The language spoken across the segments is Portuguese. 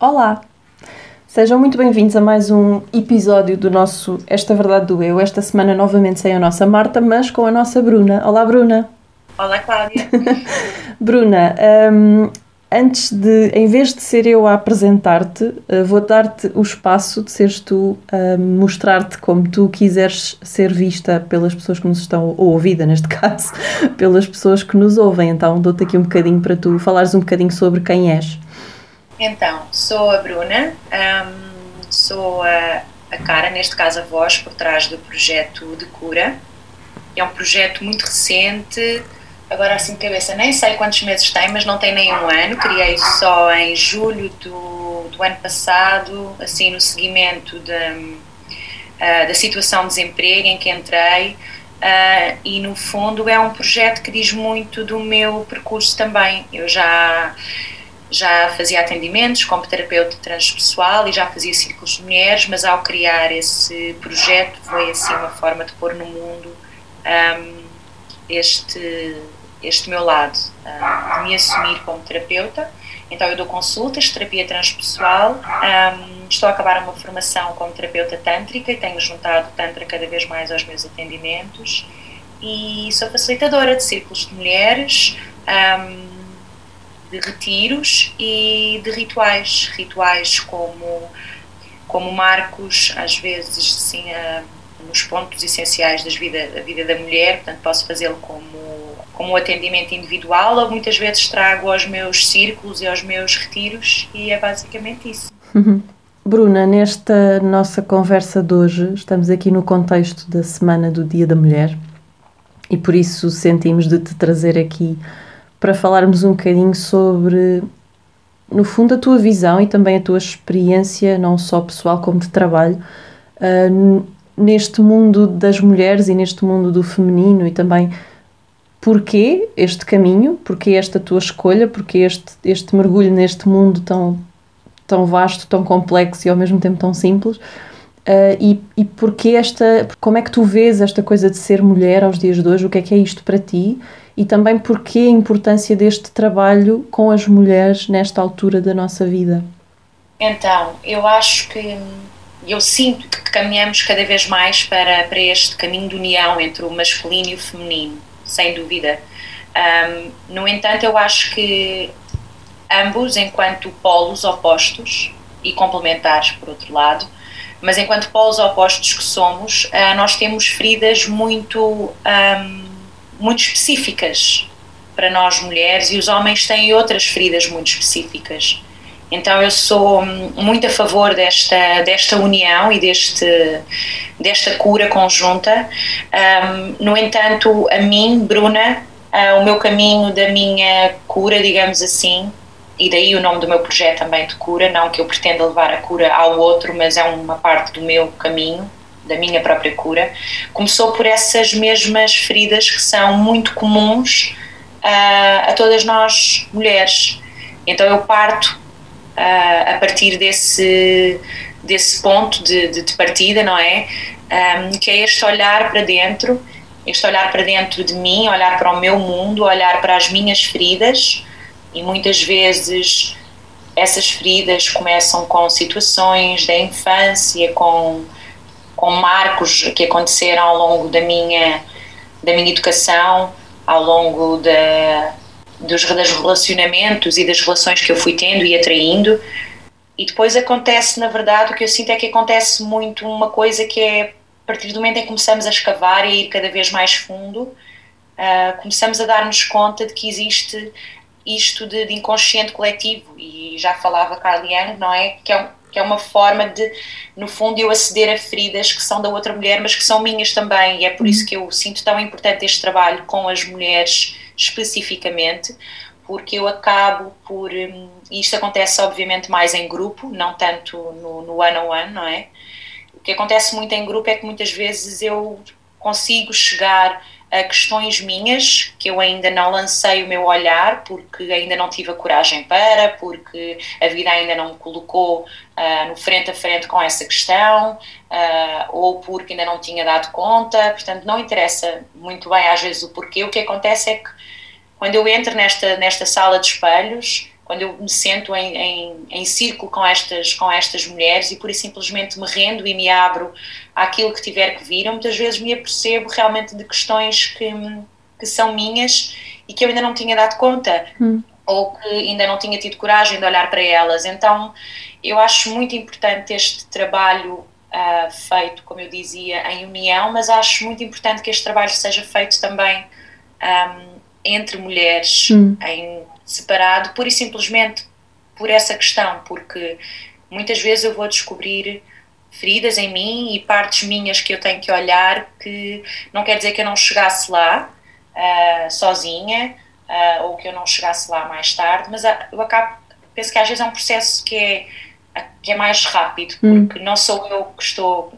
Olá! Sejam muito bem-vindos a mais um episódio do nosso Esta Verdade do Eu. Esta semana novamente sem a nossa Marta, mas com a nossa Bruna. Olá, Bruna! Olá, Cláudia! Bruna, um, antes de, em vez de ser eu a apresentar-te, uh, vou dar-te o espaço de seres tu a mostrar-te como tu quiseres ser vista pelas pessoas que nos estão, ou ouvida neste caso, pelas pessoas que nos ouvem. Então dou-te aqui um bocadinho para tu falares um bocadinho sobre quem és. Então, sou a Bruna, um, sou a, a cara, neste caso a voz, por trás do projeto de cura. É um projeto muito recente, agora assim de cabeça nem sei quantos meses tem, mas não tem nem um ano. Criei só em julho do, do ano passado, assim no seguimento de, uh, da situação de desemprego em que entrei. Uh, e no fundo é um projeto que diz muito do meu percurso também. Eu já já fazia atendimentos como terapeuta transpessoal e já fazia círculos de mulheres, mas ao criar esse projeto foi assim uma forma de pôr no mundo um, este, este meu lado, um, de me assumir como terapeuta. Então eu dou consultas terapia transpessoal, um, estou a acabar uma formação como terapeuta tântrica e tenho juntado tantra cada vez mais aos meus atendimentos e sou facilitadora de círculos de mulheres, um, de retiros e de rituais, rituais como, como marcos, às vezes, assim, nos pontos essenciais das vida, da vida da mulher, portanto posso fazê-lo como, como atendimento individual ou muitas vezes trago aos meus círculos e aos meus retiros e é basicamente isso. Bruna, nesta nossa conversa de hoje, estamos aqui no contexto da Semana do Dia da Mulher e por isso sentimos de te trazer aqui para falarmos um bocadinho sobre, no fundo, a tua visão e também a tua experiência, não só pessoal como de trabalho, uh, neste mundo das mulheres e neste mundo do feminino e também porquê este caminho, porquê esta tua escolha, porquê este, este mergulho neste mundo tão, tão vasto, tão complexo e ao mesmo tempo tão simples. Uh, e, e porquê esta, como é que tu vês esta coisa de ser mulher aos dias de hoje? O que é que é isto para ti? E também porque a importância deste trabalho com as mulheres nesta altura da nossa vida? Então, eu acho que eu sinto que caminhamos cada vez mais para, para este caminho de união entre o masculino e o feminino, sem dúvida. Um, no entanto, eu acho que ambos, enquanto polos opostos e complementares, por outro lado, mas enquanto polos opostos que somos, uh, nós temos feridas muito. Um, muito específicas para nós mulheres e os homens têm outras feridas muito específicas. Então eu sou muito a favor desta, desta união e deste, desta cura conjunta. Um, no entanto, a mim, Bruna, uh, o meu caminho da minha cura, digamos assim, e daí o nome do meu projeto também de cura, não que eu pretenda levar a cura ao outro, mas é uma parte do meu caminho, da minha própria cura, começou por essas mesmas feridas que são muito comuns uh, a todas nós mulheres. Então eu parto uh, a partir desse, desse ponto de, de, de partida, não é? Um, que é este olhar para dentro, este olhar para dentro de mim, olhar para o meu mundo, olhar para as minhas feridas e muitas vezes essas feridas começam com situações da infância, com com marcos que aconteceram ao longo da minha, da minha educação, ao longo da, dos, dos relacionamentos e das relações que eu fui tendo e atraindo. E depois acontece, na verdade, o que eu sinto é que acontece muito uma coisa que é, a partir do momento em que começamos a escavar e ir cada vez mais fundo, uh, começamos a dar-nos conta de que existe isto de, de, inconsciente coletivo. E já falava Carl Jung, não é? Que é um, que é uma forma de, no fundo, eu aceder a feridas que são da outra mulher, mas que são minhas também, e é por isso que eu sinto tão importante este trabalho com as mulheres especificamente, porque eu acabo por. Hum, e isto acontece, obviamente, mais em grupo, não tanto no, no one on one, não é? O que acontece muito em grupo é que muitas vezes eu consigo chegar a questões minhas que eu ainda não lancei o meu olhar porque ainda não tive a coragem para, porque a vida ainda não me colocou uh, no frente a frente com essa questão uh, ou porque ainda não tinha dado conta. Portanto, não interessa muito bem às vezes o porquê. O que acontece é que quando eu entro nesta, nesta sala de espelhos, quando eu me sento em, em, em, círculo com estas, com estas mulheres e por simplesmente me rendo e me abro àquilo que tiver que vir, eu muitas vezes me apercebo realmente de questões que, que são minhas e que eu ainda não tinha dado conta. Hum ou que ainda não tinha tido coragem de olhar para elas. Então, eu acho muito importante este trabalho uh, feito, como eu dizia, em união, mas acho muito importante que este trabalho seja feito também um, entre mulheres, hum. em separado, pura e simplesmente por essa questão, porque muitas vezes eu vou descobrir feridas em mim e partes minhas que eu tenho que olhar que não quer dizer que eu não chegasse lá uh, sozinha uh, ou que eu não chegasse lá mais tarde, mas eu acabo, penso que às vezes é um processo que é, que é mais rápido, hum. porque hum. não sou eu que estou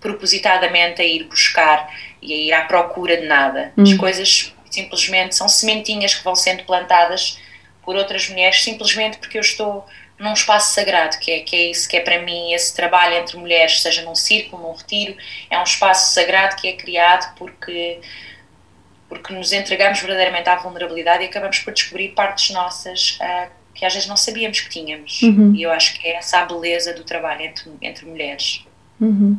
propositadamente a ir buscar e a ir à procura de nada. Hum. As coisas simplesmente são sementinhas que vão sendo plantadas por outras mulheres simplesmente porque eu estou num espaço sagrado, que é, que é isso que é para mim esse trabalho entre mulheres, seja num círculo, num retiro, é um espaço sagrado que é criado porque porque nos entregamos verdadeiramente à vulnerabilidade e acabamos por descobrir partes nossas uh, que às vezes não sabíamos que tínhamos. Uhum. E eu acho que é essa a beleza do trabalho entre, entre mulheres. Uhum.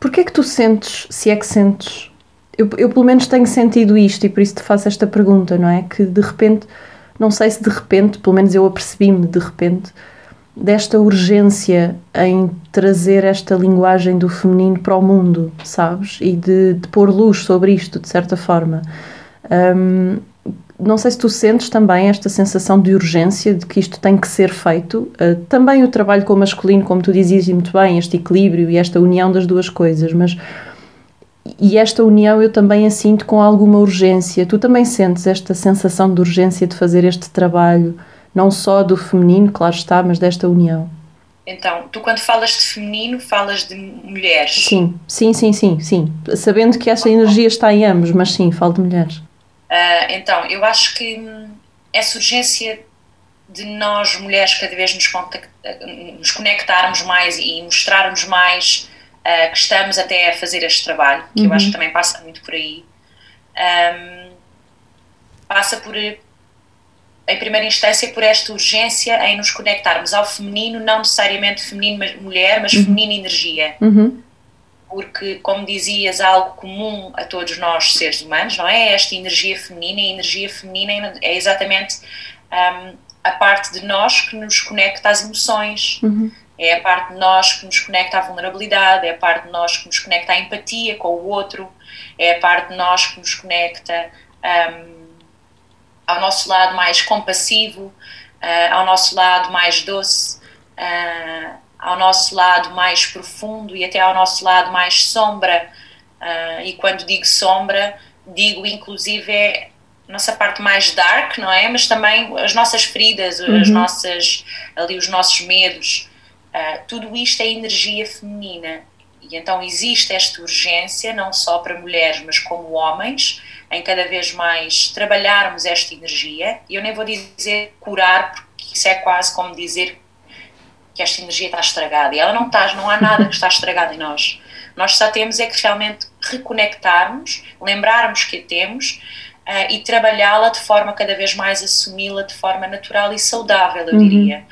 Porquê é que tu sentes, se é que sentes, eu, eu pelo menos tenho sentido isto e por isso te faço esta pergunta, não é? Que de repente, não sei se de repente, pelo menos eu apercebi-me de repente, desta urgência em trazer esta linguagem do feminino para o mundo, sabes? E de, de pôr luz sobre isto, de certa forma. Um, não sei se tu sentes também esta sensação de urgência de que isto tem que ser feito. Uh, também o trabalho com o masculino, como tu dizias muito bem, este equilíbrio e esta união das duas coisas, mas. E esta união eu também a sinto com alguma urgência. Tu também sentes esta sensação de urgência de fazer este trabalho não só do feminino, claro está, mas desta união. Então, tu quando falas de feminino, falas de mulheres? Sim, sim, sim, sim, sim. Sabendo que essa energia está em ambos, mas sim, falo de mulheres. Uh, então, eu acho que hum, essa urgência de nós, mulheres, cada vez nos, nos conectarmos mais e mostrarmos mais uh, que estamos até a fazer este trabalho, que uhum. eu acho que também passa muito por aí, um, passa por, em primeira instância, por esta urgência em nos conectarmos ao feminino, não necessariamente feminino mas mulher, mas uhum. feminino energia. Uhum. Porque, como dizias, algo comum a todos nós, seres humanos, não é? Esta energia feminina, e a energia feminina é exatamente um, a parte de nós que nos conecta às emoções. Uhum. É a parte de nós que nos conecta à vulnerabilidade, é a parte de nós que nos conecta à empatia com o outro, é a parte de nós que nos conecta um, ao nosso lado mais compassivo, uh, ao nosso lado mais doce, uh, ao nosso lado mais profundo e até ao nosso lado mais sombra. Uh, e quando digo sombra, digo inclusive é a nossa parte mais dark, não é? Mas também as nossas feridas, uhum. as nossas, ali os nossos medos. tudo isto é energia feminina. E então existe esta urgência, não só para mulheres, mas como homens, em cada vez mais trabalharmos esta energia. E eu nem vou dizer curar, porque isso é quase como dizer que esta energia está estragada. E ela não está, não há nada que está estragado em nós. Nós só temos é que realmente reconectarmos, lembrarmos que a temos uh, e trabalhá-la de forma cada vez mais assumi-la de forma natural e saudável, eu uhum. diria.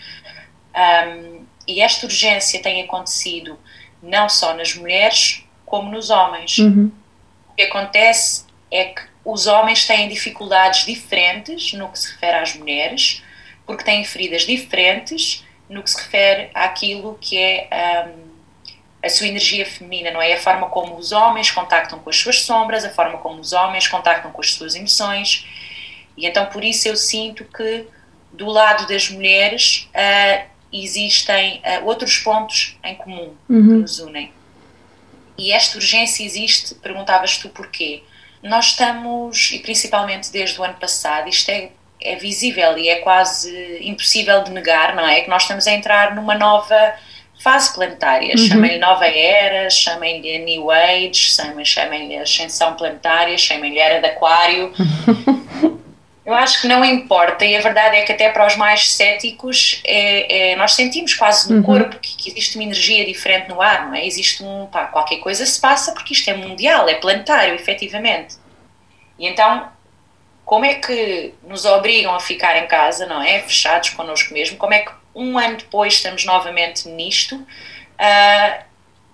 Um, e esta urgência tem acontecido não só nas mulheres, como nos homens. Uhum. O que acontece é que os homens têm dificuldades diferentes no que se refere às mulheres, porque têm feridas diferentes no que se refere àquilo que é um, a sua energia feminina, não é? A forma como os homens contactam com as suas sombras, a forma como os homens contactam com as suas emoções. E então por isso eu sinto que do lado das mulheres uh, existem uh, outros pontos em comum uhum. que nos unem. E esta urgência existe, perguntavas tu porquê? Nós estamos, e principalmente desde o ano passado, isto é, é visível e é quase impossível de negar, não é? Que nós estamos a entrar numa nova fase planetária. Uhum. Chamem-lhe nova era, chamem-lhe New Age, chamem-lhe ascensão planetária, chamem-lhe era de Aquário. Eu acho que não importa, e a verdade é que até para os mais céticos é, é nós sentimos quase no uhum. corpo que, que, existe uma energia diferente no ar, não é? Existe um, pá, qualquer coisa se passa porque isto é mundial, é planetário, efetivamente. E então, como é que nos obrigam a ficar em casa, não é? Fechados connosco mesmo, como é que um ano depois estamos novamente nisto uh,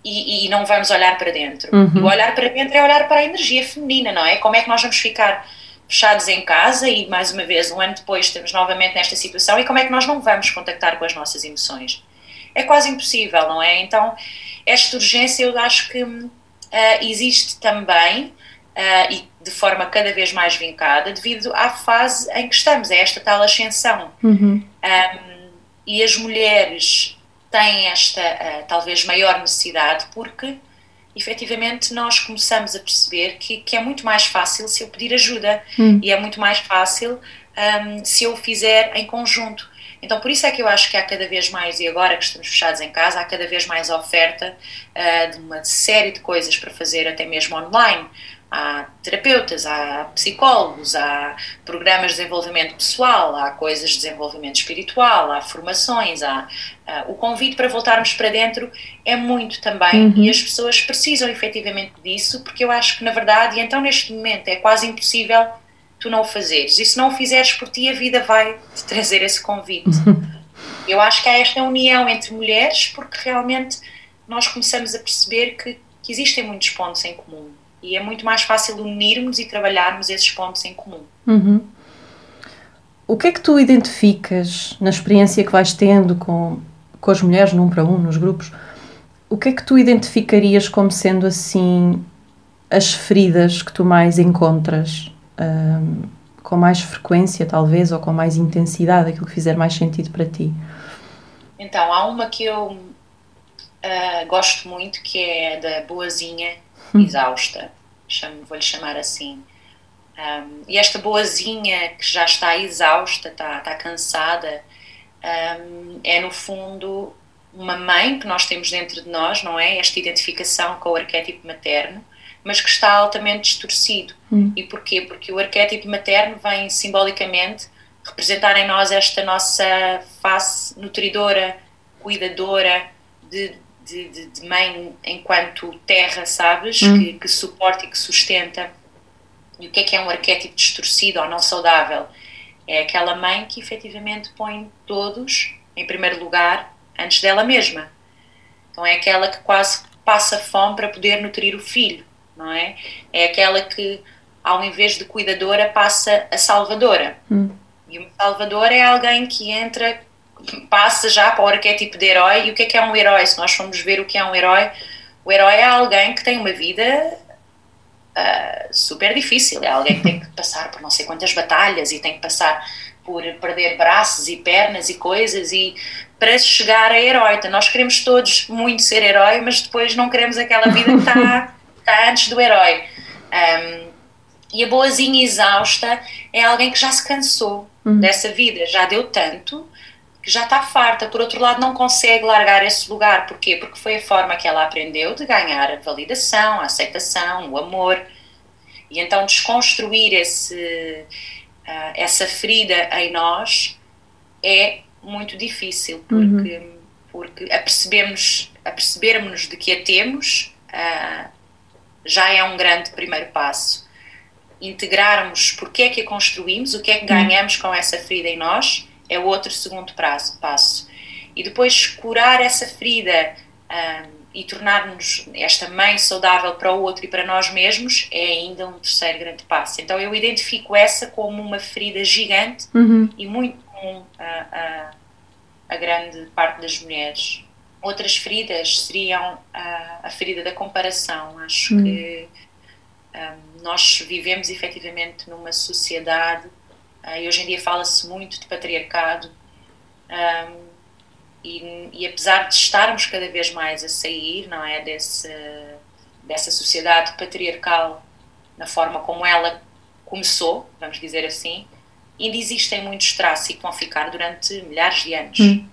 e, e, não vamos olhar para dentro. Uhum. E o olhar para dentro é olhar para a energia feminina, não é? Como é que nós vamos ficar fechados em casa e, mais uma vez, um ano depois estamos novamente nesta situação e como é que nós não vamos contactar com as nossas emoções? É quase impossível, não é? Então, esta urgência eu acho que uh, existe também uh, e de forma cada vez mais vincada devido à fase em que estamos, é esta tal ascensão. Uhum. Um, e as mulheres têm esta uh, talvez maior necessidade porque efetivamente nós começamos a perceber que, que é muito mais fácil se eu pedir ajuda uhum. e é muito mais fácil um, se eu o fizer em conjunto. Então, por isso é que eu acho que há cada vez mais, e agora que estamos fechados em casa, há cada vez mais oferta uh, de uma série de coisas para fazer, até mesmo online há terapeutas, há psicólogos, há programas de desenvolvimento pessoal, há coisas de desenvolvimento espiritual, há formações, há uh, o convite para voltarmos para dentro é muito também uhum. e as pessoas precisam efetivamente disso porque eu acho que na verdade, e então neste momento é quase impossível tu não o fazeres e se não o fizeres por ti a vida vai te trazer esse convite. Uhum. Eu acho que há esta união entre mulheres porque realmente nós começamos a perceber que, que existem muitos pontos em comum e é muito mais fácil unirmos e trabalharmos esses pontos em comum. Uhum. O que é que tu identificas na experiência que vais tendo com, com as mulheres, num para um, nos grupos? O que é que tu identificarias como sendo assim as feridas que tu mais encontras um, com mais frequência, talvez, ou com mais intensidade, aquilo que fizer mais sentido para ti? Então, há uma que eu uh, gosto muito, que é da boazinha. Exausta, vou-lhe chamar assim. Um, e esta boazinha que já está exausta, está, está cansada, um, é no fundo uma mãe que nós temos dentro de nós, não é? Esta identificação com o arquétipo materno, mas que está altamente distorcido. Hum. E porquê? Porque o arquétipo materno vem simbolicamente representar em nós esta nossa face nutridora, cuidadora, de, de, de, de mãe enquanto terra, sabes? Hum. Que, que suporta e que sustenta. E o que é que é um arquétipo distorcido ou não saudável? É aquela mãe que efetivamente põe todos em primeiro lugar antes dela mesma. Então é aquela que quase passa fome para poder nutrir o filho, não é? É aquela que, ao invés de cuidadora, passa a salvadora. Hum. E uma salvadora é alguém que entra passa já para o arquétipo de herói. E o que é que é um herói? Se nós formos ver o que é um herói, o herói é alguém que tem uma vida uh, super difícil. É alguém que tem que passar por não sei quantas batalhas e tem que passar por perder braços e pernas e coisas e para chegar a herói. Então, nós queremos todos muito ser herói, mas depois não queremos aquela vida que está, está antes do herói. Um, e a boazinha exausta é alguém que já se cansou uhum. dessa vida, já deu tanto que já está farta, por outro lado não consegue largar esse lugar. Porquê? Porque foi a forma que ela aprendeu de ganhar a validação, a aceitação, o amor. E então desconstruir esse, uh, essa ferida em nós é muito difícil, porque, uhum. porque apercebemos, apercebermos de que a temos uh, já é um grande primeiro passo. Integrarmos porque é que a construímos, o que é que uhum. ganhamos com essa ferida em nós é o outro segundo prazo, passo. E depois curar essa ferida um, e tornar-nos esta mãe saudável para o outro e para nós mesmos é ainda um terceiro grande passo. Então eu identifico essa como uma ferida gigante uhum. e muito comum a, a, a, grande parte das mulheres. Outras feridas seriam a, a ferida da comparação. Acho uhum. que um, nós vivemos efetivamente numa sociedade Uh, e hoje em dia fala-se muito de patriarcado. Um, e, e, apesar de estarmos cada vez mais a sair, não é, desse, dessa sociedade patriarcal na forma como ela começou, vamos dizer assim, ainda existem muitos traços e que vão ficar durante milhares de anos. Hum.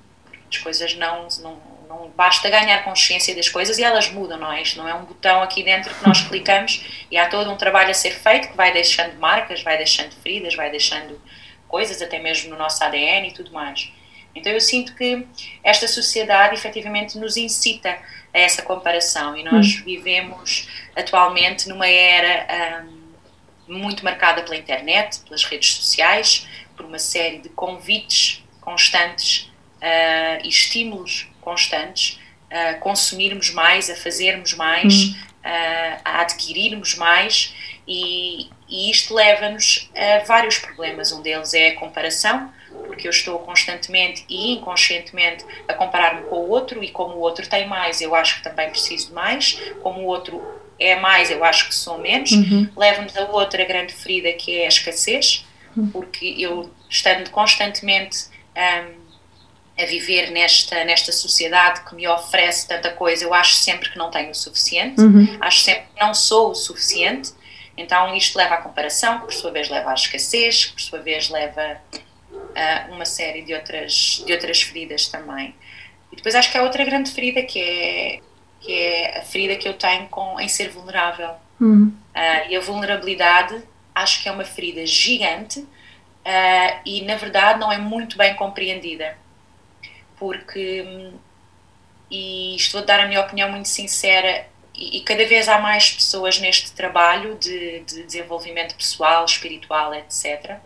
As coisas não, não, não basta ganhar consciência das coisas e elas mudam, não é? Isto não é um botão aqui dentro que nós clicamos e há todo um trabalho a ser feito que vai deixando marcas, vai deixando feridas, vai deixando coisas, até mesmo no nosso ADN e tudo mais. Então eu sinto que esta sociedade efetivamente nos incita a essa comparação e nós hum. vivemos atualmente numa era um, muito marcada pela internet, pelas redes sociais, por uma série de convites constantes uh, e estímulos constantes a consumirmos mais, a fazermos mais, hum. uh, a adquirirmos mais e, e isto leva-nos a vários problemas. Um deles é a comparação, porque eu estou constantemente e inconscientemente a comparar-me com o outro e como o outro tem mais, eu acho que também preciso de mais, como o outro é mais, eu acho que sou menos. Uhum. Leva-nos a outra grande ferida que é a escassez, uhum. porque eu estando constantemente um, a viver nesta, nesta sociedade que me oferece tanta coisa, eu acho sempre que não tenho o suficiente, uhum. acho sempre que não sou o suficiente. Então isto leva à comparação, que por sua vez leva à escassez, que por sua vez leva a uma série de outras, de outras feridas também. E depois acho que há outra grande ferida que é, que é a ferida que eu tenho com, em ser vulnerável. Uhum. Uh, e a vulnerabilidade acho que é uma ferida gigante uh, e na verdade não é muito bem compreendida. Porque, e estou a dar a minha opinião muito sincera, e, e, cada vez há mais pessoas neste trabalho de, de, desenvolvimento pessoal, espiritual, etc.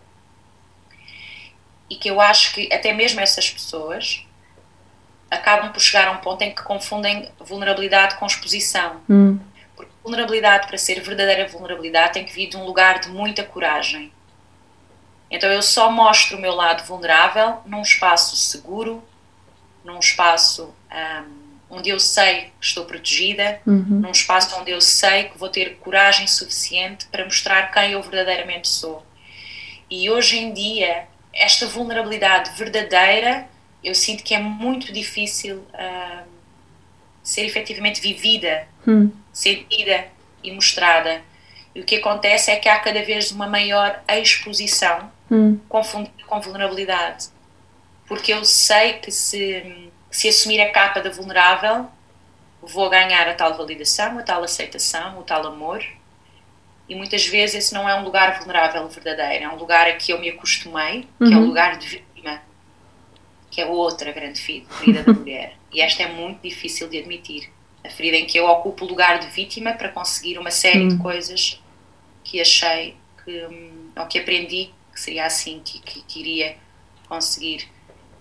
E que eu acho que até mesmo essas pessoas acabam por chegar a um ponto em que confundem vulnerabilidade com exposição. Hum. Porque vulnerabilidade, para ser verdadeira vulnerabilidade, tem que vir de um lugar de muita coragem. Então eu só mostro o meu lado vulnerável num espaço seguro, num espaço. Um, onde eu sei que estou protegida, uhum. num espaço onde eu sei que vou ter coragem suficiente para mostrar quem eu verdadeiramente sou. E hoje em dia, esta vulnerabilidade verdadeira, eu sinto que é muito difícil uh, ser efetivamente vivida, uhum. sentida e mostrada. E o que acontece é que há cada vez uma maior exposição uhum. confundida com vulnerabilidade. Porque eu sei que se se assumir a capa da vulnerável, vou ganhar a tal validação, a tal aceitação, o tal amor. E muitas vezes esse não é um lugar vulnerável verdadeiro, é um lugar a que eu me acostumei, que uhum. é o uhum. lugar de vítima, que é outra grande ferida da mulher. E esta é muito difícil de admitir. A ferida em que eu ocupo o lugar de vítima para conseguir uma série uhum. de coisas que achei que, hum, ou que aprendi que seria assim que, que, que iria conseguir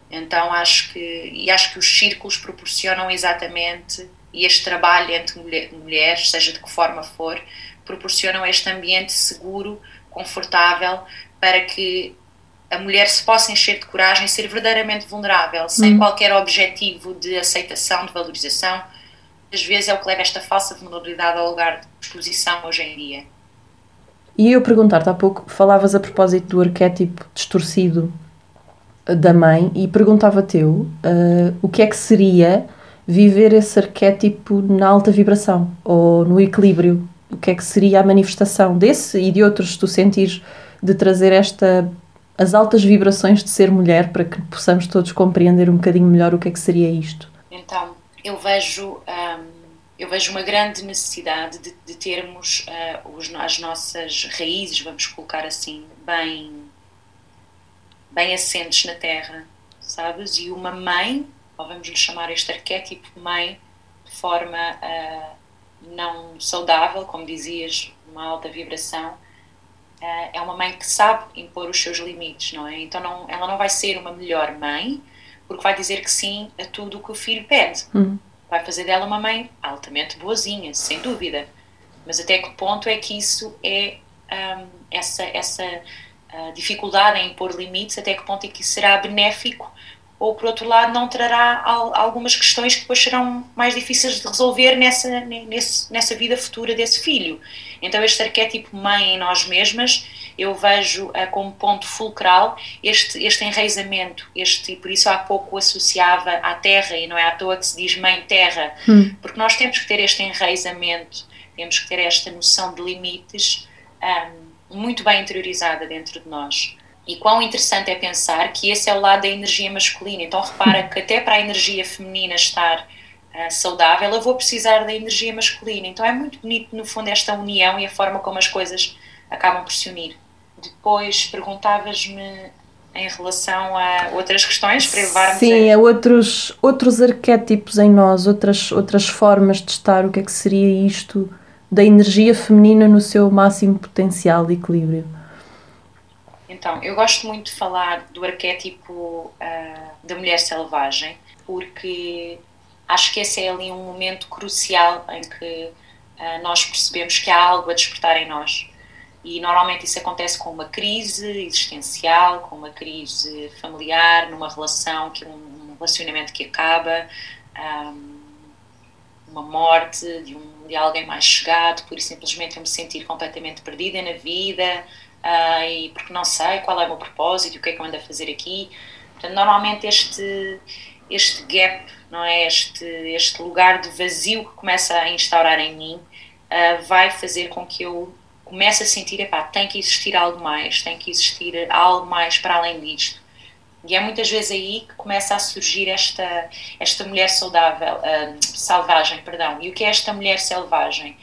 então acho que e acho que os círculos proporcionam exatamente e este trabalho entre mulher, mulheres, seja de que forma for, proporcionam este ambiente seguro, confortável para que a mulher se possa encher de coragem e ser verdadeiramente vulnerável, sem hum. qualquer objetivo de aceitação, de valorização. Às vezes é o que leva esta falsa vulnerabilidade ao lugar de exposição hoje em dia. E eu perguntar-te há pouco, falavas a propósito do arquétipo distorcido da mãe e perguntava-te uh, o que é que seria viver esse arquétipo na alta vibração ou no equilíbrio. O que é que seria a manifestação desse e de outros, tu sentires de trazer esta as altas vibrações de ser mulher para que possamos todos compreender um bocadinho melhor o que é que seria isto? Então, eu vejo um, eu vejo uma grande necessidade de, de termos uh, os, as nossas raízes, vamos colocar assim, bem bem assentes na terra, sabes? E uma mãe, ou vamos lhe chamar este arquétipo mãe, de forma uh, não saudável, como dizias, uma alta vibração, uh, é uma mãe que sabe impor os seus limites, não é? Então não, ela não vai ser uma melhor mãe porque vai dizer que sim a tudo o que o filho pede. Uhum. Vai fazer dela uma mãe altamente boazinha, sem dúvida. Mas até que ponto é que isso é um, essa, essa dificuldade em impor limites, até que ponto é que isso será benéfico, ou por outro lado não trará algumas questões que depois serão mais difíceis de resolver nessa, nesse, nessa vida futura desse filho. Então este arquétipo mãe em nós mesmas, eu vejo uh, como ponto fulcral este, este enraizamento, este, por isso há pouco associava à terra, e não é à toa que se diz mãe terra, hum. porque nós temos que ter este enraizamento, temos que ter esta noção de limites, um, muito bem interiorizada dentro de nós. E quão interessante é pensar que esse é o lado da energia masculina. Então repara que até para a energia feminina estar uh, saudável, eu vou precisar da energia masculina. Então é muito bonito, no fundo, esta união e a forma como as coisas acabam por se unir. Depois perguntavas-me em relação a outras questões para levarmos Sim, a... a outros, outros arquétipos em nós, outras, outras formas de estar, o que é que seria isto da energia feminina no seu máximo potencial e equilíbrio? Então, eu gosto muito de falar do arquétipo uh, da mulher selvagem, porque acho que esse é ali um momento crucial em que uh, nós percebemos que há algo a despertar em nós. E normalmente isso acontece com uma crise existencial, com uma crise familiar, numa relação, que um relacionamento que acaba, um, uma morte de, um, de alguém mais chegado, por simplesmente eu me sentir completamente perdida na vida uh, e porque não sei qual é o meu propósito, o que é que eu ando a fazer aqui. Portanto, normalmente este, este gap, não é? este, este lugar de vazio que começa a instaurar em mim, uh, vai fazer com que eu comece a sentir, epá, tem que existir algo mais, tem que existir algo mais para além disto. E é muitas vezes aí que começa a surgir esta, esta mulher saudável, uh, selvagem, perdão. E o que é esta mulher selvagem?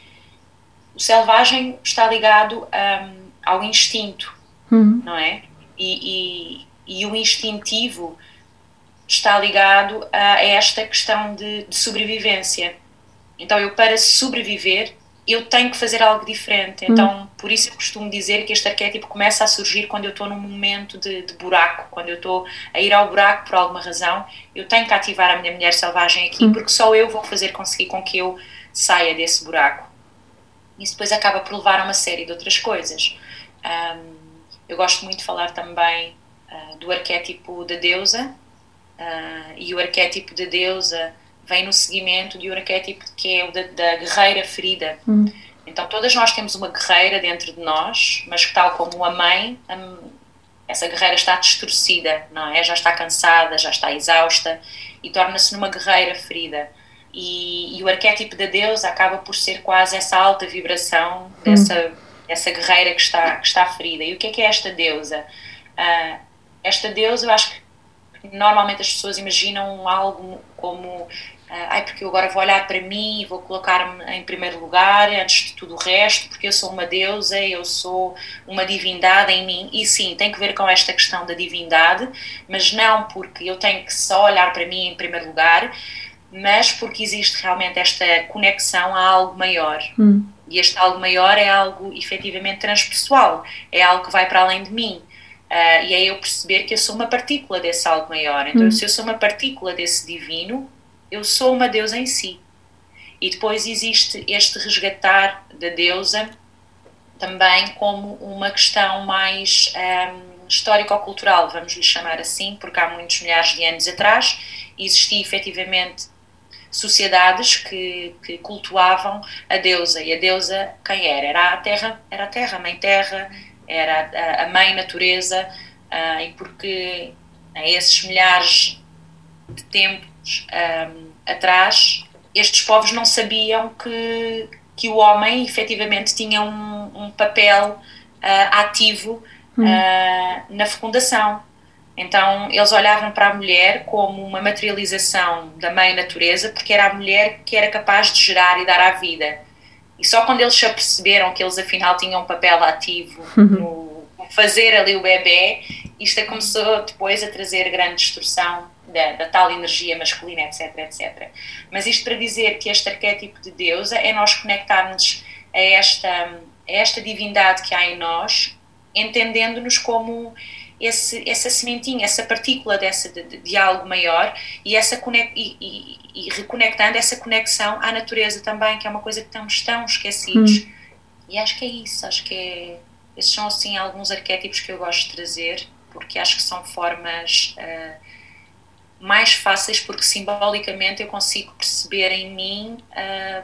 O selvagem está ligado um, ao instinto, uhum. não é? E, e, e, o instintivo está ligado a esta questão de, de sobrevivência. Então, eu para sobreviver eu tenho que fazer algo diferente. Hum. Então, hum. por isso eu costumo dizer que este arquétipo começa a surgir quando eu estou num momento de, de, buraco, quando eu estou a ir ao buraco por alguma razão. Eu tenho que ativar a minha mulher selvagem aqui, hum. porque só eu vou fazer conseguir com que eu saia desse buraco. Isso depois acaba por levar a uma série de outras coisas. Um, eu gosto muito de falar também uh, do arquétipo da deusa, uh, e o arquétipo da deusa vem no seguimento de um arquétipo que é o da, da guerreira ferida. Hum. Então, todas nós temos uma guerreira dentro de nós, mas que, tal como a mãe, essa guerreira está distorcida, não é? Já está cansada, já está exausta e torna-se numa guerreira ferida. E, e, o arquétipo da deusa acaba por ser quase essa alta vibração dessa, hum. dessa guerreira que está, que está ferida. E o que é que é esta deusa? Uh, esta deusa, eu acho que normalmente as pessoas imaginam algo como ai, porque eu agora vou olhar para mim e vou colocar-me em primeiro lugar antes de tudo o resto, porque eu sou uma deusa, eu sou uma divindade em mim. E sim, tem que ver com esta questão da divindade, mas não porque eu tenho que só olhar para mim em primeiro lugar, mas porque existe realmente esta conexão a algo maior. Hum. E este algo maior é algo efetivamente transpessoal, é algo que vai para além de mim. Uh, e é eu perceber que eu sou uma partícula desse algo maior. Então, hum. se eu sou uma partícula desse divino, eu sou uma deusa em si. E depois existe este resgatar da deusa também como uma questão mais um, histórico-cultural, vamos lhe chamar assim, porque há muitos milhares de anos atrás existia efetivamente sociedades que, que cultuavam a deusa. E a deusa quem era? Era a terra, era a terra, a mãe terra, era a, a mãe natureza, uh, e porque a esses milhares de tempo um, atrás, estes povos não sabiam que, que o homem efetivamente tinha um, um papel uh, ativo uh, na fecundação. Então eles olhavam para a mulher como uma materialização da mãe natureza, porque era a mulher que era capaz de gerar e dar à vida. E só quando eles se aperceberam que eles afinal tinham um papel ativo no fazer ali o bebê, isto começou depois a trazer grande destruição da, da, tal energia masculina, etc, etc. Mas isto para dizer que este arquétipo de deusa é nós conectarmos a esta, a esta divindade que há em nós, entendendo-nos como esse, essa sementinha, essa partícula dessa, de, de algo maior e, essa conex, e, e, e, reconectando essa conexão à natureza também, que é uma coisa que estamos tão esquecidos. Hum. E acho que é isso, acho que é, esses são assim alguns arquétipos que eu gosto de trazer, porque acho que são formas uh, mais fáceis porque simbolicamente eu consigo perceber em mim uh,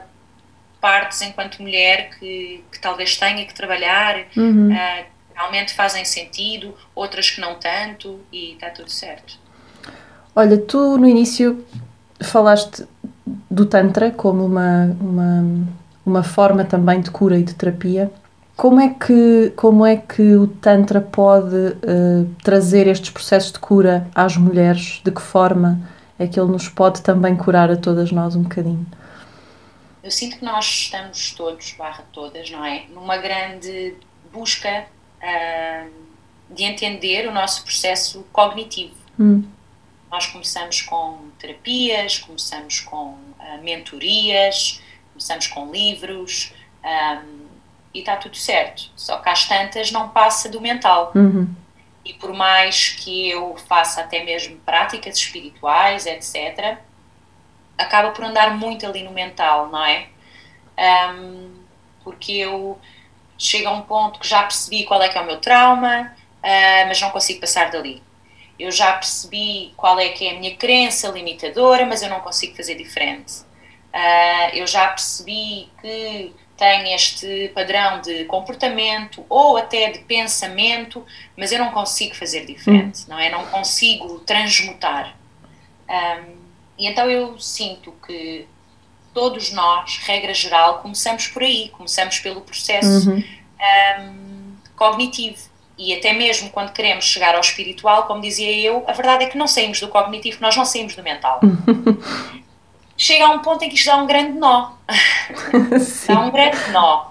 partes enquanto mulher que, que, talvez tenha que trabalhar, uhum. uh, realmente fazem sentido, outras que não tanto e está tudo certo. Olha, tu no início falaste do Tantra como uma, uma, uma forma também de cura e de terapia. Como é que, como é que o Tantra pode uh, trazer estes processos de cura às mulheres? De que forma é que ele nos pode também curar a todas nós um bocadinho? Eu sinto que nós estamos todos, barra todas, não é? Numa grande busca uh, de entender o nosso processo cognitivo. Hum. Nós começamos com terapias, começamos com uh, mentorias, começamos com livros, Um, e está tudo certo. Só que às tantas não passa do mental. Uhum. E por mais que eu faça até mesmo práticas espirituais, etc., acaba por andar muito ali no mental, não é? Um, porque eu chego a um ponto que já percebi qual é que é o meu trauma, uh, mas não consigo passar dali. Eu já percebi qual é que é a minha crença limitadora, mas eu não consigo fazer diferente. Uh, eu já percebi que tenho este padrão de comportamento ou até de pensamento, mas eu não consigo fazer diferente, hum. não é? Não consigo transmutar. Um, e então eu sinto que todos nós, regra geral, começamos por aí, começamos pelo processo uhum. um, cognitivo. E até mesmo quando queremos chegar ao espiritual, como dizia eu, a verdade é que não saímos do cognitivo, nós não saímos do mental. Chega a um ponto em que isto dá um grande nó. dá um grande nó.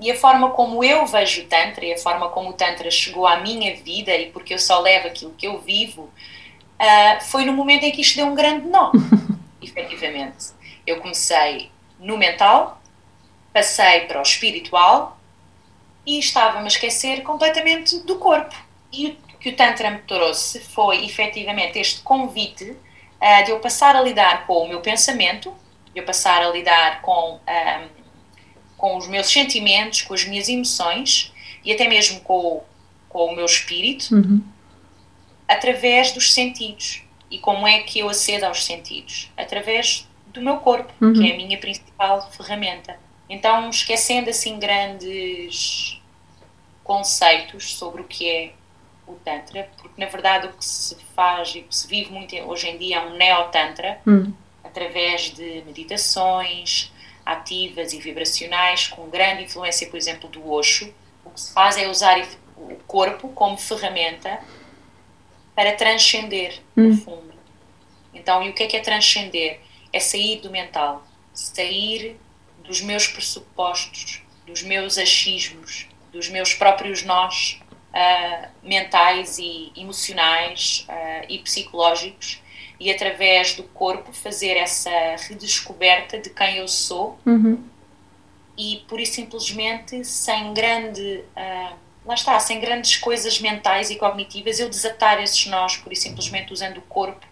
E a forma como eu vejo o Tantra e a forma como o Tantra chegou à minha vida e porque eu só levo aquilo que eu vivo, uh, foi no momento em que isto deu um grande nó, efetivamente. Eu comecei no mental, passei para o espiritual e estava-me a esquecer completamente do corpo. E o que o Tantra me trouxe foi efetivamente este convite uh, de eu passar a lidar com o meu pensamento, de eu passar a lidar com, um, com os meus sentimentos, com as minhas emoções e até mesmo com, com o meu espírito, uhum. através dos sentidos. E como é que eu acedo aos sentidos? Através do meu corpo, uhum. que é a minha principal ferramenta. Então, esquecendo assim grandes conceitos sobre o que é o Tantra, porque na verdade o que se faz e o que se vive muito hoje em dia é um neo-Tantra, uhum. através de meditações ativas e vibracionais, com grande influência, por exemplo, do Osho. O que se faz é usar o corpo como ferramenta para transcender, no uhum. fundo. Então, e o que é que é transcender? é sair do mental, sair dos meus pressupostos, dos meus achismos, dos meus próprios nós uh, mentais e emocionais uh, e psicológicos e através do corpo fazer essa redescoberta de quem eu sou uhum. e por isso simplesmente sem grande uh, lá está, sem grandes coisas mentais e cognitivas eu desatar esses nós por isso simplesmente usando o corpo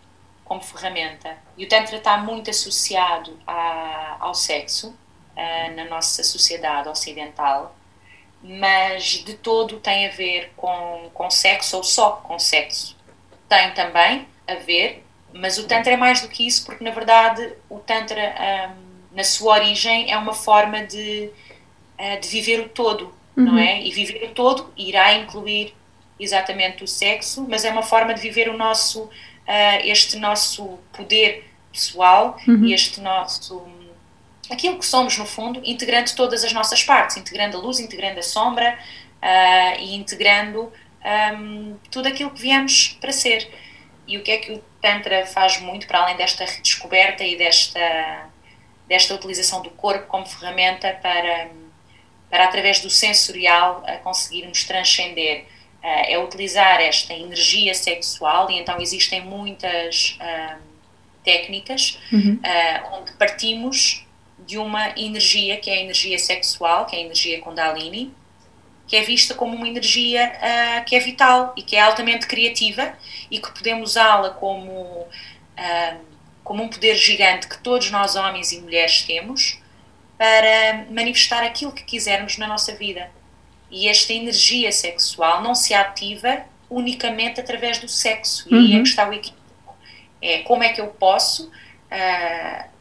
como ferramenta. E o Tantra está muito associado a, ao sexo uh, na nossa sociedade ocidental, mas de todo tem a ver com, com sexo ou só com sexo. Tem também a ver, mas o Tantra é mais do que isso, porque na verdade o Tantra, um, na sua origem, é uma forma de, uh, de viver o todo, uhum. não é? E viver o todo irá incluir exatamente o sexo, mas é uma forma de viver o nosso uh, este nosso poder pessoal uhum. e este nosso aquilo que somos no fundo, integrando todas as nossas partes, integrando a luz, integrando a sombra uh, e integrando um, tudo aquilo que viemos para ser. E o que é que o Tantra faz muito para além desta redescoberta e desta desta utilização do corpo como ferramenta para para através do sensorial conseguirmos transcender uh, é utilizar esta energia sexual e então existem muitas uh, técnicas uhum. uh, onde partimos de uma energia que é a energia sexual, que é a energia Kundalini, que é vista como uma energia uh, que é vital e que é altamente criativa e que podemos usá-la como, uh, como um poder gigante que todos nós, homens e mulheres, temos para manifestar aquilo que quisermos na nossa vida. E esta energia sexual não se ativa unicamente através do sexo. E aí é que uhum. está o equívoco. É como é que eu posso uh,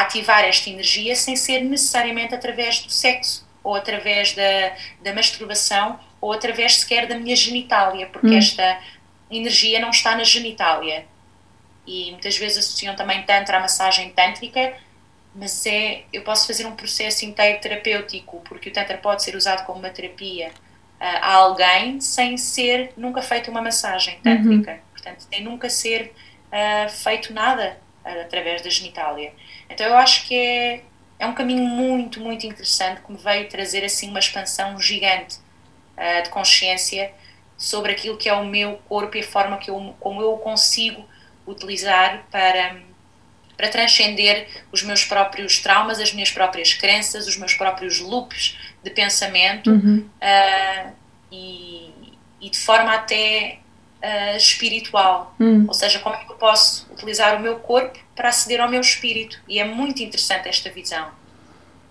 ativar esta energia sem ser necessariamente através do sexo, ou através da, da masturbação, ou através sequer da minha genitália, porque uhum. esta energia não está na genitália. E muitas vezes associam também tanto à massagem tântrica mas é, eu posso fazer um processo inteiro terapêutico, porque o Tantra pode ser usado como uma terapia uh, a alguém sem ser nunca feita uma massagem tântrica. Uhum. Portanto, sem nunca ser uh, feito nada uh, através da genitália. Então, eu acho que é, é um caminho muito, muito interessante que me veio trazer assim uma expansão gigante de consciência sobre aquilo que é o meu corpo e a forma que eu, como eu o consigo utilizar para para transcender os meus próprios traumas, as minhas próprias crenças, os meus próprios loops de pensamento uhum. uh, e, e, de forma até uh, espiritual. Uhum. Ou seja, como é que eu posso utilizar o meu corpo para aceder ao meu espírito? E é muito interessante esta visão.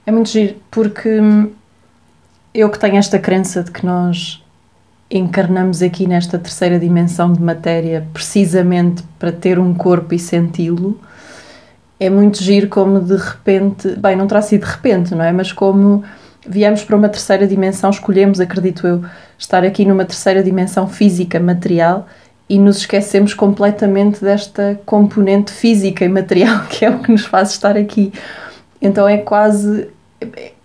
É muito giro, porque eu que tenho esta crença de que nós encarnamos aqui nesta terceira dimensão de matéria precisamente para ter um corpo e senti-lo, é muito giro como de repente, bem, não terá sido de repente, não é? Mas como viemos para uma terceira dimensão, escolhemos, acredito eu, estar aqui numa terceira dimensão física, material, e nos esquecemos completamente desta componente física e material que é o que nos faz estar aqui. Então é quase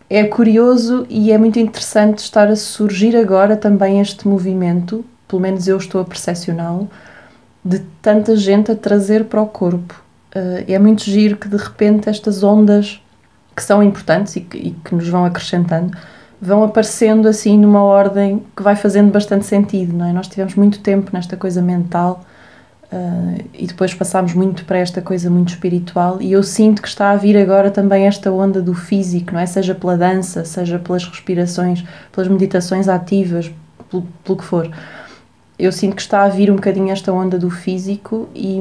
é curioso e é muito interessante estar a surgir agora também este movimento, pelo menos eu estou a percepcioná-lo, de tanta gente a trazer para o corpo. Uh, é muito giro que de repente estas ondas que são importantes e que, e que nos vão acrescentando vão aparecendo assim numa ordem que vai fazendo bastante sentido, não é? Nós tivemos muito tempo nesta coisa mental Uh, e depois passámos muito para esta coisa muito espiritual e eu sinto que está a vir agora também esta onda do físico, não é? Seja pela dança, seja pelas respirações, pelas meditações ativas, pelo, pelo que for. Eu sinto que está a vir um bocadinho esta onda do físico e,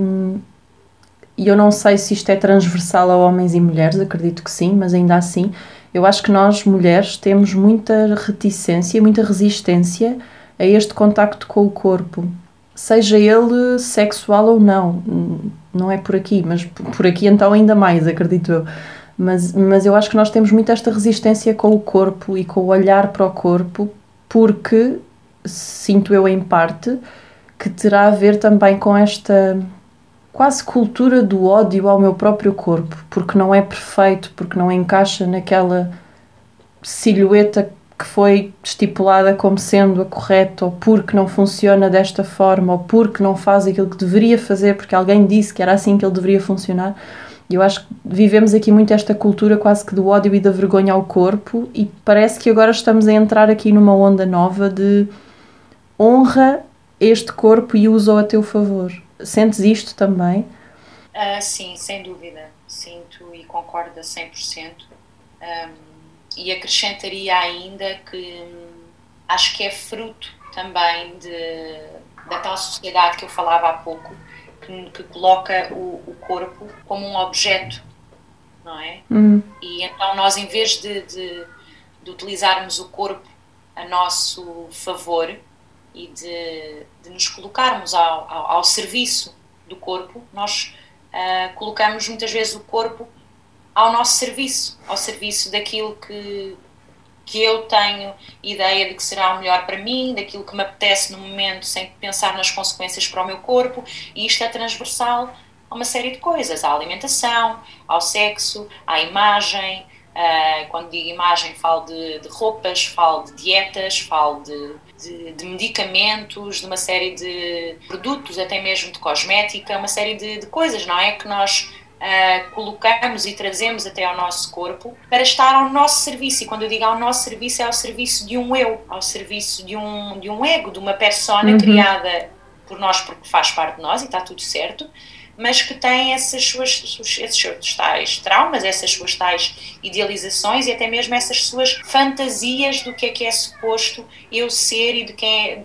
e eu não sei se isto é transversal a homens e mulheres, acredito que sim, mas ainda assim eu acho que nós mulheres temos muita reticência, muita resistência a este contacto com o corpo seja ele sexual ou não, não é por aqui, mas por aqui então ainda mais, acredito eu. Mas, mas eu acho que nós temos muito esta resistência com o corpo e com o olhar para o corpo, porque sinto eu em parte que terá a ver também com esta quase cultura do ódio ao meu próprio corpo, porque não é perfeito, porque não encaixa naquela silhueta que foi estipulada como sendo a correta, ou porque não funciona desta forma, ou porque não faz aquilo que deveria fazer, porque alguém disse que era assim que ele deveria funcionar. Eu acho que vivemos aqui muito esta cultura quase que do ódio e da vergonha ao corpo, e parece que agora estamos a entrar aqui numa onda nova de honra este corpo e usa-o a teu favor. Sentes isto também? Uh, sim, sem dúvida. Sinto e concordo a 100%. Um e acrescentaria ainda que hum, acho que é fruto também de, da tal sociedade que eu falava há pouco, que, que coloca o, o, corpo como um objeto, não é? Uhum. E então nós, em vez de, de, de, utilizarmos o corpo a nosso favor e de, de nos colocarmos ao, ao, ao, serviço do corpo, nós uh, colocamos muitas vezes o corpo ao nosso serviço, ao serviço daquilo que, que eu tenho ideia de que será o melhor para mim, daquilo que me apetece no momento, sem pensar nas consequências para o meu corpo, e isto é transversal a uma série de coisas, à alimentação, ao sexo, à imagem. Uh, quando digo imagem, falo de, de, roupas, falo de dietas, falo de, de, de, medicamentos, de uma série de produtos, até mesmo de cosmética, uma série de, de coisas, não é? Que nós uh, colocamos e trazemos até ao nosso corpo para estar ao nosso serviço. E quando eu digo ao nosso serviço, é ao serviço de um eu, ao serviço de um, de um ego, de uma persona uhum. criada por nós porque faz parte de nós e está tudo certo, mas que tem essas suas, esses seus tais traumas, essas suas tais idealizações e até mesmo essas suas fantasias do que é que é suposto eu ser e de quem é,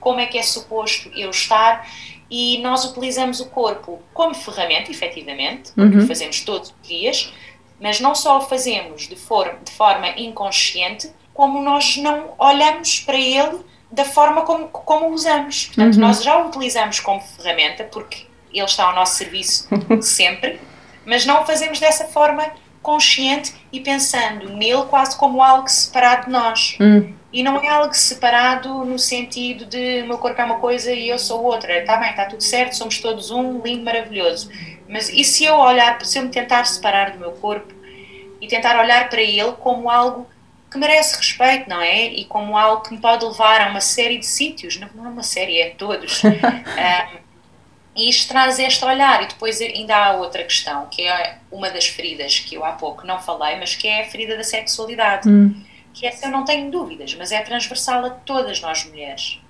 como é que é suposto eu estar e nós utilizamos o corpo como ferramenta, efetivamente, uhum. o fazemos todos os dias, mas não só o fazemos de, for de forma inconsciente, como nós não olhamos para ele da forma como, como o usamos. Portanto, uhum. nós já o utilizamos como ferramenta, porque ele está ao nosso serviço sempre, mas não o fazemos dessa forma consciente e pensando nele quase como algo separado de nós. Uhum. E não é algo separado no sentido de o meu corpo é uma coisa e eu sou outra. Está bem, está tudo certo, somos todos um, lindo, maravilhoso. Mas e se eu olhar, se eu me tentar separar do meu corpo e tentar olhar para ele como algo que merece respeito, não é? E como algo que me pode levar a uma série de sítios, não, é uma série, é todos. um, e isto traz este olhar. E depois ainda há outra questão, que é uma das feridas que eu há pouco não falei, mas que é a ferida da sexualidade. Hum que essa eu não tenho dúvidas, mas é transversal a todas nós mulheres.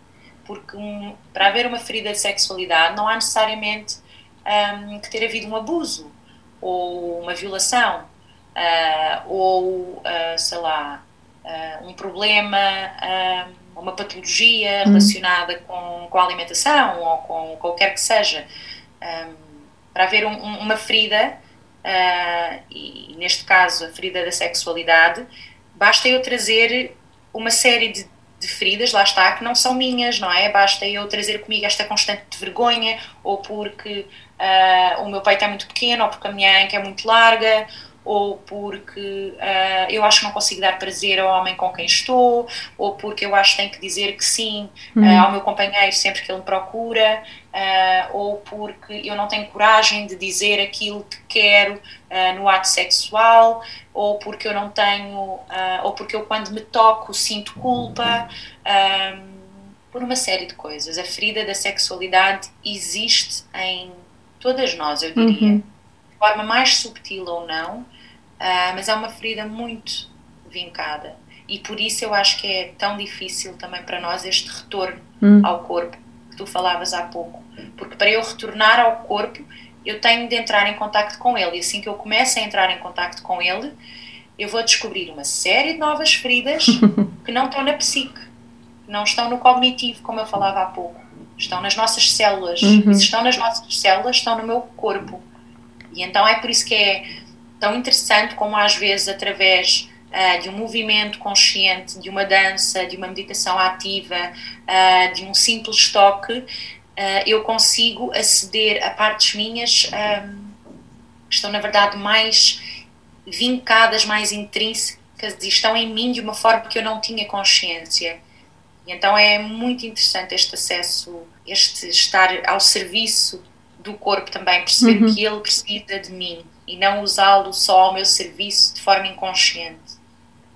Porque um, para haver uma ferida de sexualidade não há necessariamente um, que ter havido um abuso ou uma violação, uh, ou, uh, sei lá, uh, um problema, uma patologia hum. relacionada com, com a alimentação ou com qualquer que seja. Um, para haver um, um, uma ferida, e neste caso a ferida da sexualidade, basta eu trazer uma série de, de, feridas, lá está, que não são minhas, não é? Basta eu trazer comigo esta constante vergonha, ou porque uh, o meu peito é muito pequeno, ou porque a minha anca é muito larga, ou porque uh, eu acho que não consigo dar prazer ao homem com quem estou, ou porque eu acho que tenho que dizer que sim uh, ao meu companheiro sempre que ele me procura, uh, ou porque eu não tenho coragem de dizer aquilo que quero no ato sexual, ou porque eu não tenho, ou porque eu quando me toco sinto culpa. por uma série de coisas. A ferida da sexualidade existe em todas nós, eu diria. Uhum de forma mais subtil ou não, Uh, mas é uma ferida muito vincada. E por isso eu acho que é tão difícil também para nós este retorno hum. ao corpo que tu falavas há pouco, porque para eu retornar ao corpo eu tenho de entrar em contacto com ele. E assim que eu começo a entrar em contacto com ele eu vou descobrir uma série de novas feridas que não estão na psique, não estão no cognitivo, como eu falava há pouco, estão nas nossas células. Uhum. e se estão nas nossas células estão no meu corpo. E então é por isso que é tão interessante como às vezes através uh, de um movimento consciente, de uma dança, de uma meditação ativa, uh, de um simples toque, uh, eu consigo aceder a partes minhas que estão na verdade mais vincadas, mais intrínsecas e estão em mim de uma forma que eu não tinha consciência. E então é muito interessante este acesso, este estar ao serviço do corpo também, perceber uhum. que ele precisa de mim e não usá-lo só ao meu serviço de forma inconsciente.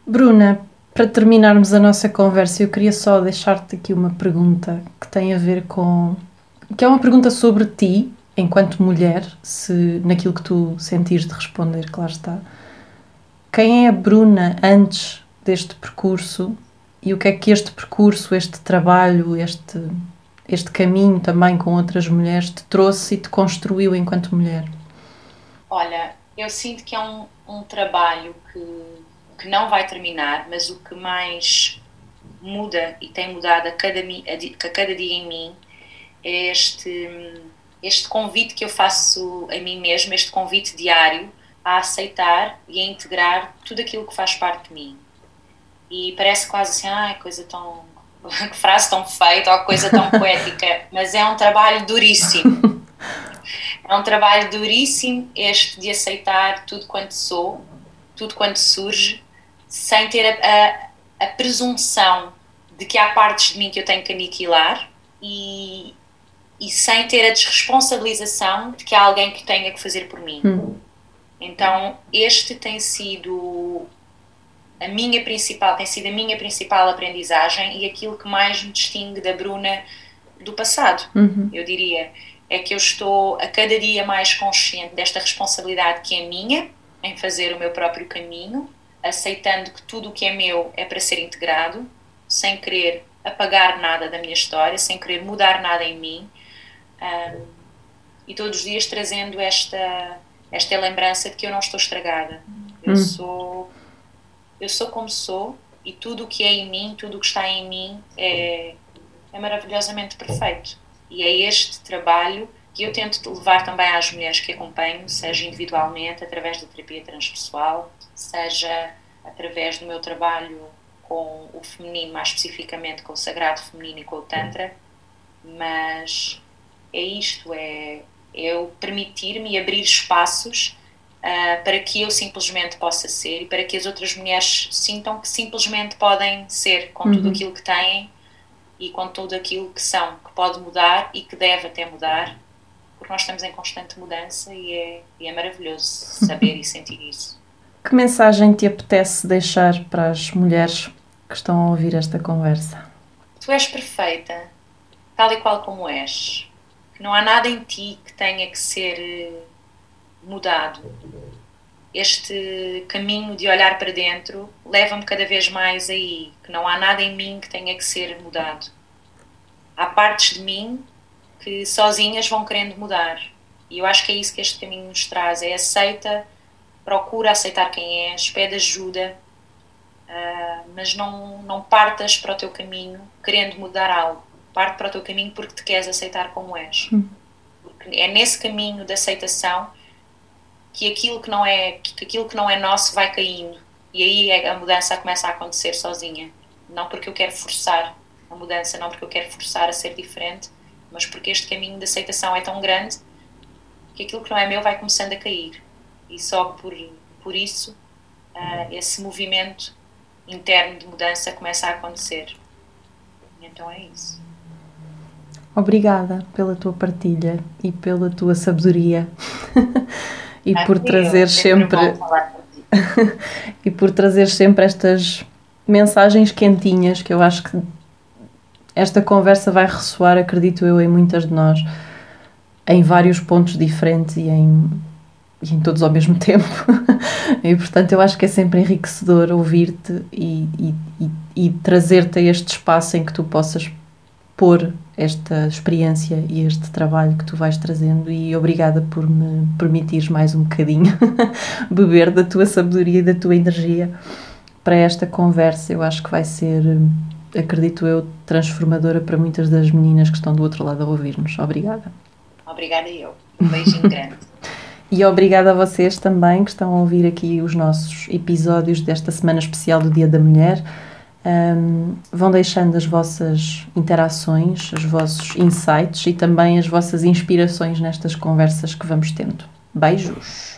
Bruna, para terminarmos a nossa conversa, eu queria só deixar-te aqui uma pergunta que tem a ver com. que é uma pergunta sobre ti, enquanto mulher, se naquilo que tu sentires de responder, claro está. Quem é a Bruna antes deste percurso e o que é que este percurso, este trabalho, este, este caminho também com outras mulheres te trouxe e te construiu enquanto mulher? Olha, eu sinto que é um, um trabalho que, que não vai terminar, mas o que mais muda e tem mudado a cada, a, cada dia em mim é este, este convite que eu faço a mim mesma, este convite diário a aceitar e a integrar tudo aquilo que faz parte de mim. E parece quase assim, ah, coisa tão. que frase tão feita ou coisa tão poética, mas é um trabalho duríssimo. É um trabalho duríssimo este de aceitar tudo quanto sou, tudo quanto surge, sem ter a, a, a presunção de que há partes de mim que eu tenho que aniquilar e, e sem ter a desresponsabilização de que há alguém que tenha que fazer por mim. Hum. Então, este tem sido a minha principal, tem sido a minha principal aprendizagem e aquilo que mais me distingue da Bruna do passado, uhum. eu diria é que eu estou a cada dia mais consciente desta responsabilidade que é minha em fazer o meu próprio caminho, aceitando que tudo o que é meu é para ser integrado, sem querer apagar nada da minha história, sem querer mudar nada em mim, um, e todos os dias trazendo esta esta lembrança de que eu não estou estragada. Eu hum. sou eu sou como sou e tudo o que é em mim, tudo o que está em mim é, é maravilhosamente perfeito. E é este trabalho que eu tento levar também às mulheres que acompanho, seja individualmente, através da terapia transpessoal, seja através do meu trabalho com o feminino, mais especificamente com o sagrado feminino e com o Tantra, mas é isto, é eu permitir-me abrir espaços uh, para que eu simplesmente possa ser e para que as outras mulheres sintam que simplesmente podem ser com uhum. tudo aquilo que têm e com tudo aquilo que são, que pode mudar e que deve até mudar, porque nós estamos em constante mudança e é, e é maravilhoso saber e sentir isso. Que mensagem te apetece deixar para as mulheres que estão a ouvir esta conversa? Tu és perfeita, tal e qual como és. Não há nada em ti que tenha que ser eh, mudado. Este caminho de olhar para dentro leva-me cada vez mais aí, que não há nada em mim que tenha que ser mudado. Há partes de mim que sozinhas vão querendo mudar E eu acho que é isso que este caminho nos traz: é aceita, procura aceitar quem és, pede ajuda, uh, mas não, não partas para o teu caminho querendo mudar algo. Parte para o teu caminho porque te queres aceitar como és. Hum. Porque é nesse caminho de aceitação que aquilo que não é que aquilo que não é nosso vai caindo e aí é, a mudança começa a acontecer sozinha. Não porque eu quero forçar a mudança, não porque eu quero forçar a ser diferente, mas porque este caminho de aceitação é tão grande que aquilo que não é meu vai começando a cair. E só por, por isso uh, esse movimento interno de mudança começa a acontecer. Então é isso. Obrigada pela tua partilha e pela tua sabedoria e por trazer sempre e por trazer sempre estas mensagens quentinhas que eu acho que esta conversa vai ressoar, acredito eu, em muitas de nós, em vários pontos diferentes e em, e em todos ao mesmo tempo. e portanto, eu acho que é sempre enriquecedor ouvir-te e, e, e, e trazer-te a este espaço em que tu possas pôr esta experiência e este trabalho que tu vais trazendo e obrigada por me permitires mais um bocadinho beber da tua sabedoria e da tua energia para esta conversa. Eu acho que vai ser, acredito eu, transformadora para muitas das meninas que estão do outro lado a ouvir-nos. Obrigada. Obrigada eu. Um beijinho grande. E obrigada a vocês também que estão a ouvir aqui os nossos episódios desta semana especial do Dia da Mulher. Um, vão deixando as vossas interações, os vossos insights e também as vossas inspirações nestas conversas que vamos tendo. Beijos!